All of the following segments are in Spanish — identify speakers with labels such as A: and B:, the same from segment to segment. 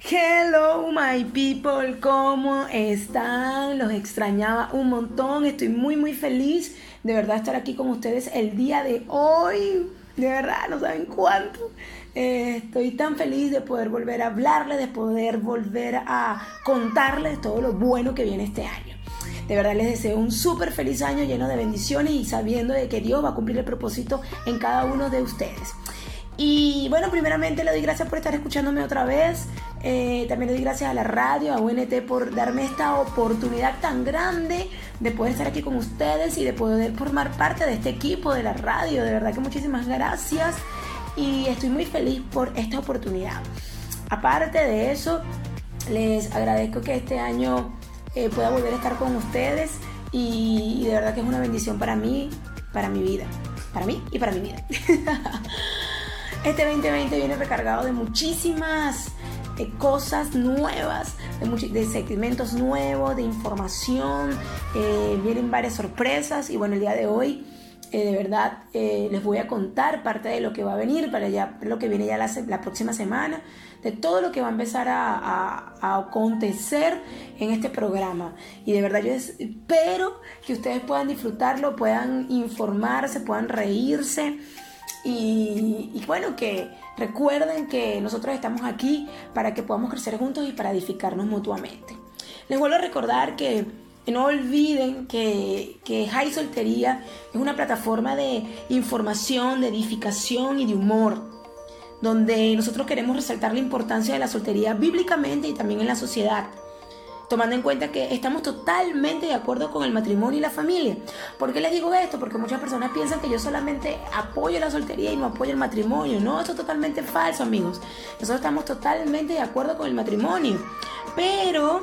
A: Hello my people, ¿cómo están? Los extrañaba un montón, estoy muy muy feliz de verdad estar aquí con ustedes el día de hoy. De verdad, no saben cuánto. Eh, estoy tan feliz de poder volver a hablarles, de poder volver a contarles todo lo bueno que viene este año. De verdad les deseo un súper feliz año lleno de bendiciones y sabiendo de que Dios va a cumplir el propósito en cada uno de ustedes. Y bueno, primeramente le doy gracias por estar escuchándome otra vez. Eh, también le doy gracias a la radio, a UNT por darme esta oportunidad tan grande de poder estar aquí con ustedes y de poder formar parte de este equipo de la radio. De verdad que muchísimas gracias y estoy muy feliz por esta oportunidad. Aparte de eso, les agradezco que este año eh, pueda volver a estar con ustedes y de verdad que es una bendición para mí, para mi vida, para mí y para mi vida. Este 2020 viene recargado de muchísimas eh, cosas nuevas, de, segmentos nuevos, de información, eh, vienen varias sorpresas y bueno, el día de hoy eh, de verdad les voy a contar parte de lo que va a venir para ya lo que viene ya la, la próxima semana, de todo lo que va a empezar a, a, acontecer en este programa. Y de verdad yo espero que ustedes puedan disfrutarlo, puedan informarse, puedan reírse. Y, bueno, que recuerden que nosotros estamos aquí para que podamos crecer juntos y para edificarnos mutuamente. Les vuelvo a recordar que no olviden que, que High Soltería es una plataforma de información, de edificación y de humor, donde nosotros queremos resaltar la importancia de la soltería bíblicamente y también en la sociedad tomando en cuenta que estamos totalmente de acuerdo con el matrimonio y la familia. ¿Por qué les digo esto? Porque muchas personas piensan que yo solamente apoyo la soltería y no apoyo el matrimonio. No, esto es totalmente falso, amigos. Nosotros estamos totalmente de acuerdo con el matrimonio. Pero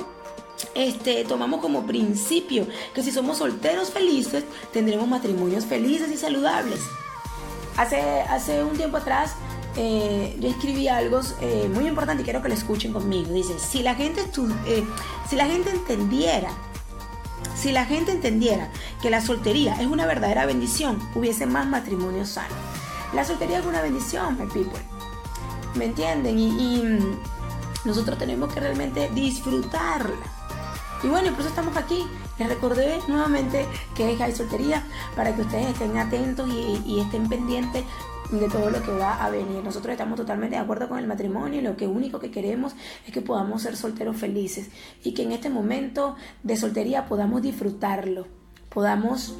A: este, tomamos como principio que si somos solteros felices, tendremos matrimonios felices y saludables. Hace, hace un tiempo atrás eh, yo escribí algo eh, muy importante y quiero que lo escuchen conmigo. Dice, si la gente, eh, si la gente entendiera, si la gente entendiera que la soltería es una verdadera bendición, hubiese más matrimonios sanos. La soltería es una bendición, my people. ¿Me entienden? Y, mm, nosotros tenemos que realmente disfrutarla. Y bueno, por eso estamos aquí. Les recordé nuevamente que es Hay Soltería para que ustedes estén atentos y, y estén pendientes de todo lo que va a venir. Nosotros estamos totalmente de acuerdo con el matrimonio y lo que único que queremos es que podamos ser solteros felices y que en este momento de soltería podamos disfrutarlo, podamos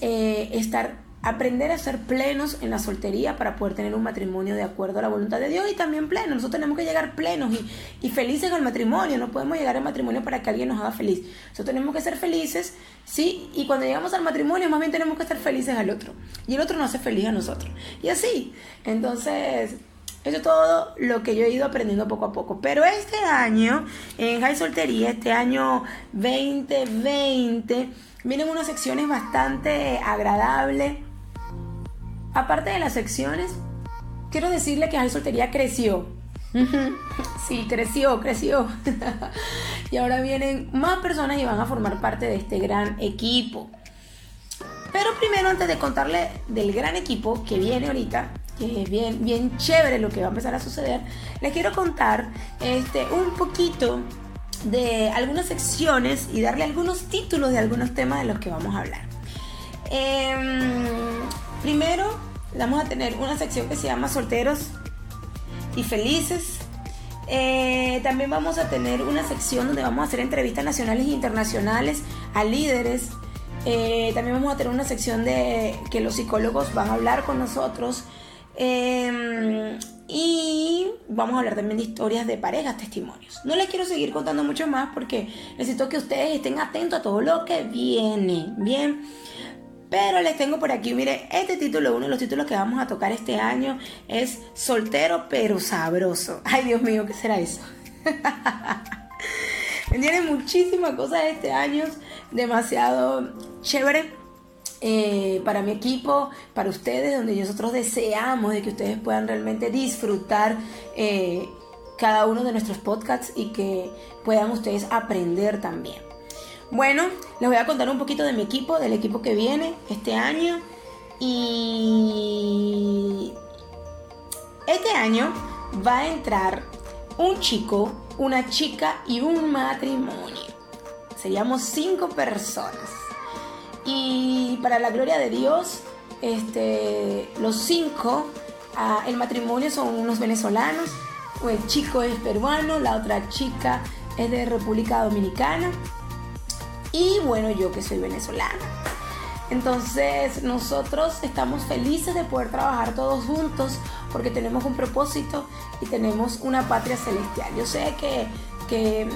A: eh, estar aprender a ser plenos en la soltería para poder tener un matrimonio de acuerdo a la voluntad de Dios y también pleno. Nosotros tenemos que llegar plenos y, felices al matrimonio. No podemos llegar al matrimonio para que alguien nos haga feliz. Nosotros tenemos que ser felices, ¿sí? Y cuando llegamos al matrimonio, más bien tenemos que ser felices al otro. Y el otro nos hace feliz a nosotros. Y así. Entonces, eso es todo lo que yo he ido aprendiendo poco a poco. Pero este año, en High Soltería, este año 2020, vienen unas secciones bastante agradables aparte de las secciones, quiero decirle que Hay Soltería creció. Sí, creció, creció. y ahora vienen más personas y van a formar parte de este gran equipo. Pero primero, antes de contarle del gran equipo que viene ahorita, que es bien, bien chévere lo que va a empezar a suceder, les quiero contar este, un poquito de algunas secciones y darle algunos títulos de algunos temas de los que vamos a hablar. Eh, Primero, vamos a tener una sección que se llama Solteros y Felices. Eh, también vamos a tener una sección donde vamos a hacer entrevistas nacionales e internacionales a líderes. Eh, también vamos a tener una sección de que los psicólogos van a hablar con nosotros. Em, y vamos a hablar también de historias de parejas, testimonios. No les quiero seguir contando mucho más porque necesito que ustedes estén atentos a todo lo que viene. Bien. Pero les tengo por aquí, mire, este título, uno de los títulos que vamos a tocar este año es Soltero pero sabroso. Ay, Dios mío, ¿qué será eso? Tiene muchísimas cosas este año, demasiado chévere. Eh, para mi equipo, para ustedes, donde nosotros deseamos de que ustedes puedan realmente disfrutar eh, cada uno de nuestros podcasts y que puedan ustedes aprender también. Bueno, les voy a contar un poquito de mi equipo, del equipo que viene este año. Y este año va a entrar un chico una chica y un matrimonio. Seríamos cinco personas. Y para la gloria de Dios, este, los cinco, ah, el matrimonio son unos venezolanos, el chico es peruano, la otra chica es de República Dominicana y bueno, yo que soy venezolana. Entonces nosotros estamos felices de poder trabajar todos juntos porque tenemos un propósito y tenemos una patria celestial. Yo sé que, que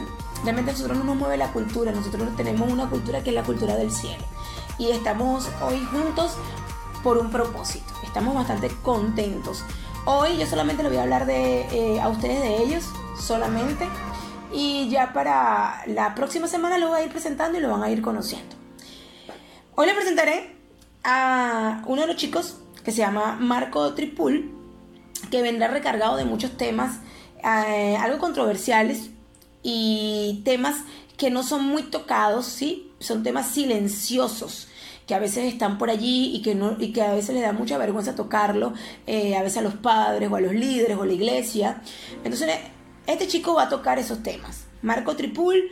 A: realmente a nosotros no nos mueve la cultura, nosotros tenemos una cultura que es la cultura del cielo. Y estamos hoy juntos por un propósito. Estamos bastante contentos. Hoy yo solamente le voy a hablar de, eh, a ustedes de ellos, solamente. Y ya para la próxima semana lo voy a ir presentando y lo van a ir conociendo. Hoy le presentaré a uno de los chicos que se llama Marco Tripul, que vendrá recargado de muchos temas eh, algo controversiales y temas que no son muy tocados, ¿sí? Son temas silenciosos que a veces están por allí y que, no, y que a veces le da mucha vergüenza tocarlo, eh, a veces a los padres o a los líderes o a la iglesia. Entonces, este chico va a tocar esos temas. Marco Tripul,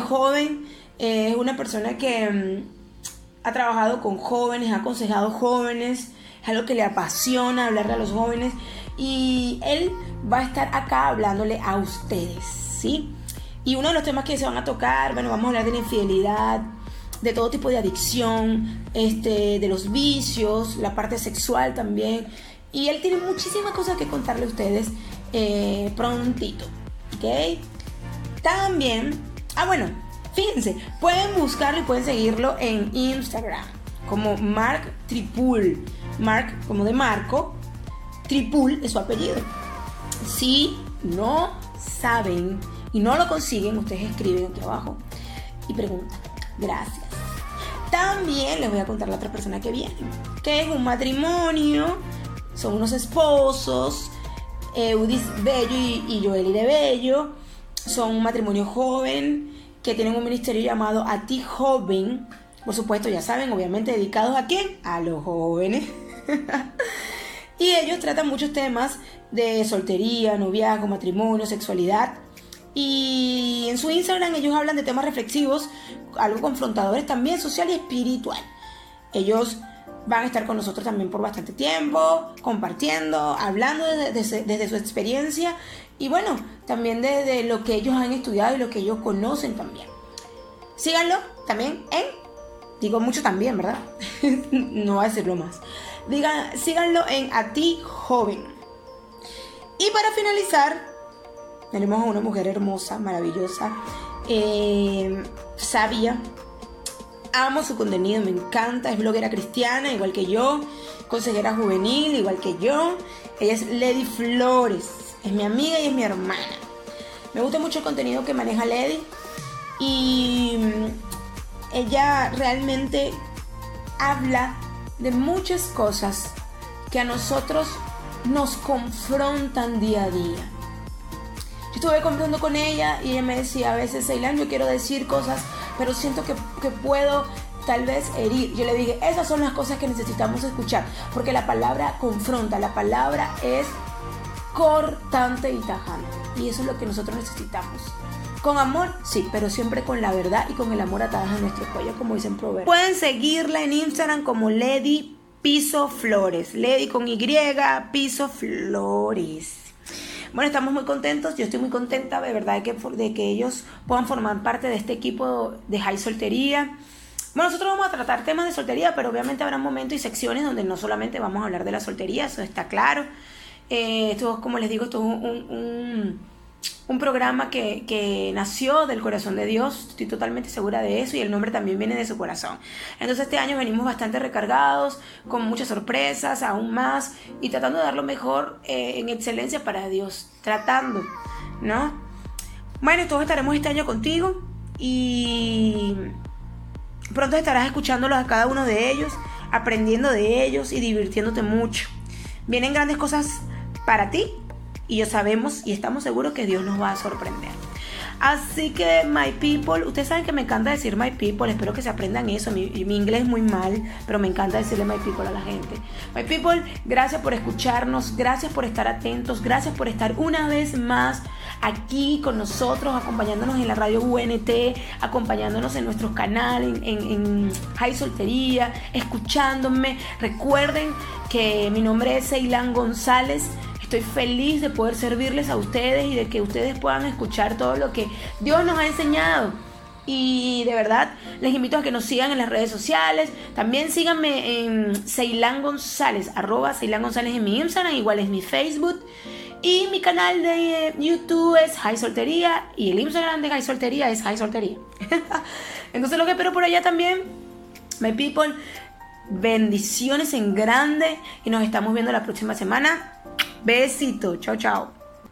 A: joven, es una persona que mm, ha trabajado con jóvenes, ha aconsejado jóvenes, es algo que le apasiona hablarle a los jóvenes y él va a estar acá hablándole a ustedes, ¿sí? Y uno de los temas que se van a tocar, bueno, vamos a hablar de la infidelidad, de todo tipo de adicción, este, de los vicios, la parte sexual también. Y él tiene muchísimas cosas que contarle a ustedes eh, prontito, ¿ok? También, ah bueno, Fíjense, pueden buscarlo y pueden seguirlo en Instagram como Mark Tripul. Mark como de Marco, Tripul es su apellido. Si no saben y no lo consiguen, ustedes escriben aquí abajo y preguntan. Gracias. También les voy a contar la otra persona que viene, que es un matrimonio, son unos esposos, Eudis Bello y, y Joeli de Bello, son un matrimonio joven, que tienen un ministerio llamado A Ti Joven. Por supuesto, ya saben, obviamente dedicados a quién? A los jóvenes. y ellos tratan muchos temas de soltería, noviazgo, matrimonio, sexualidad. Y en su Instagram ellos hablan de temas reflexivos, algo confrontadores también, social y espiritual. Ellos van a estar con nosotros también por bastante tiempo, compartiendo, hablando desde, desde su experiencia y bueno, también desde lo que ellos han estudiado y lo que ellos conocen también. Síganlo también en, digo mucho también, ¿verdad? no voy a decirlo más. Digan, síganlo en A Ti Joven. Y para finalizar, tenemos a una mujer hermosa, maravillosa, eh, sabia. Amo su contenido, me encanta. Es bloguera cristiana, igual que yo. Consejera juvenil, igual que yo. Ella es Lady Flores es mi amiga y es mi hermana. Me gusta mucho el contenido que maneja Lady y mm, ella realmente habla de muchas cosas que a nosotros nos confrontan día a día. Yo estuve conversando con ella y ella me decía a veces, Ceilán, yo quiero decir cosas, pero siento que, que puedo tal vez herir. Yo le dije, esas son las cosas que necesitamos escuchar, porque la palabra confronta, la palabra es cortante y tajante. Y eso es lo que nosotros necesitamos. Con amor, sí, pero siempre con la verdad y con el amor atadas a nuestro cuello, como dicen proverbios. Pueden seguirla en Instagram como Lady Piso Flores. Lady con Y, Piso Flores. Bueno, estamos muy contentos, yo estoy muy contenta de verdad de que, de que ellos puedan formar parte de este equipo de High Soltería. Bueno, nosotros vamos a tratar temas de soltería, pero obviamente habrá momentos y secciones donde no solamente vamos a hablar de la soltería, eso está claro. Eh, esto, como les digo, esto es un, un, programa que, que, nació del corazón de Dios, estoy totalmente segura de eso y el nombre también viene de su corazón. Entonces este año venimos bastante recargados, con muchas sorpresas, aún más, y tratando de dar lo mejor eh, en excelencia para Dios, tratando, ¿no? Bueno, todos estaremos este año contigo y pronto estarás escuchándolos a cada uno de ellos, aprendiendo de ellos y divirtiéndote mucho. Vienen grandes cosas para ti y sabemos y estamos seguros que Dios nos va a sorprender. Así que, my people, ustedes saben que me encanta decir my people, espero que se aprendan eso. Mi, mi, inglés es muy mal, pero me encanta decirle my people a la gente. My people, gracias por escucharnos, gracias por estar atentos, gracias por estar una vez más aquí con nosotros, acompañándonos en la radio UNT, acompañándonos en nuestro canal, en, en, High Soltería, escuchándome. Recuerden que mi nombre es Ceilán González. Estoy feliz de poder servirles a ustedes y de que ustedes puedan escuchar todo lo que Dios nos ha enseñado. Y de verdad, les invito a que nos sigan en las redes sociales. También síganme en Ceilán González, arroba Ceilán González en mi Instagram, igual es mi Facebook. Y mi canal de YouTube es High Soltería y el Instagram de High Soltería es High Soltería. Entonces lo que espero por allá también, my people, bendiciones en grande y nos estamos viendo la próxima semana. Besito. Tchau, tchau.